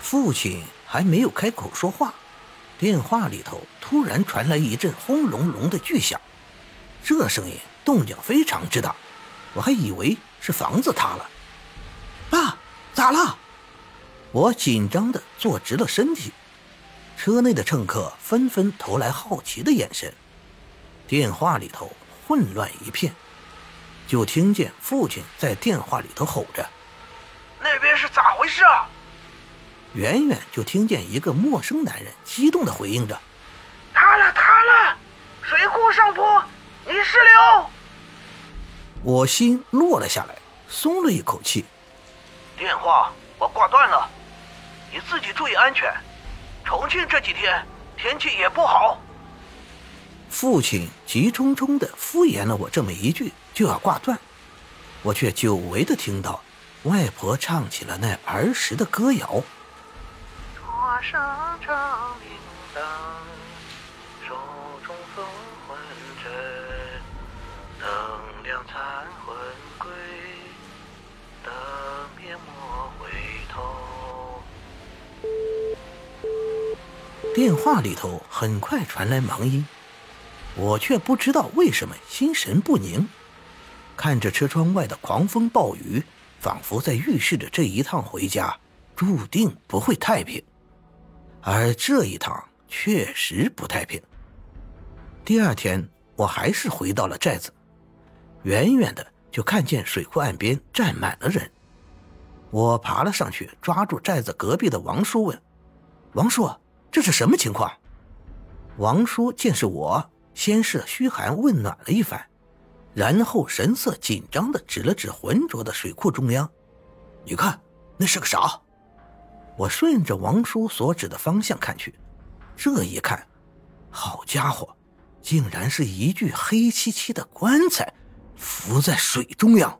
父亲还没有开口说话，电话里头突然传来一阵轰隆隆的巨响，这声音动静非常之大，我还以为是房子塌了。爸，咋了？我紧张的坐直了身体，车内的乘客纷纷投来好奇的眼神。电话里头混乱一片，就听见父亲在电话里头吼着：“那边是咋回事啊？”远远就听见一个陌生男人激动的回应着：“塌了，塌了！水库上坡，泥石流！”我心落了下来，松了一口气。电话我挂断了，你自己注意安全。重庆这几天天气也不好。父亲急冲冲的敷衍了我这么一句，就要挂断，我却久违的听到外婆唱起了那儿时的歌谣。上长明灯，手中送魂针，灯亮残魂归，灯灭莫回头。电话里头很快传来忙音。我却不知道为什么心神不宁，看着车窗外的狂风暴雨，仿佛在预示着这一趟回家注定不会太平。而这一趟确实不太平。第二天，我还是回到了寨子，远远的就看见水库岸边站满了人。我爬了上去，抓住寨子隔壁的王叔问：“王叔，这是什么情况？”王叔见是我。先是嘘寒问暖了一番，然后神色紧张的指了指浑浊的水库中央：“你看，那是个啥？”我顺着王叔所指的方向看去，这一看，好家伙，竟然是一具黑漆漆的棺材，浮在水中央。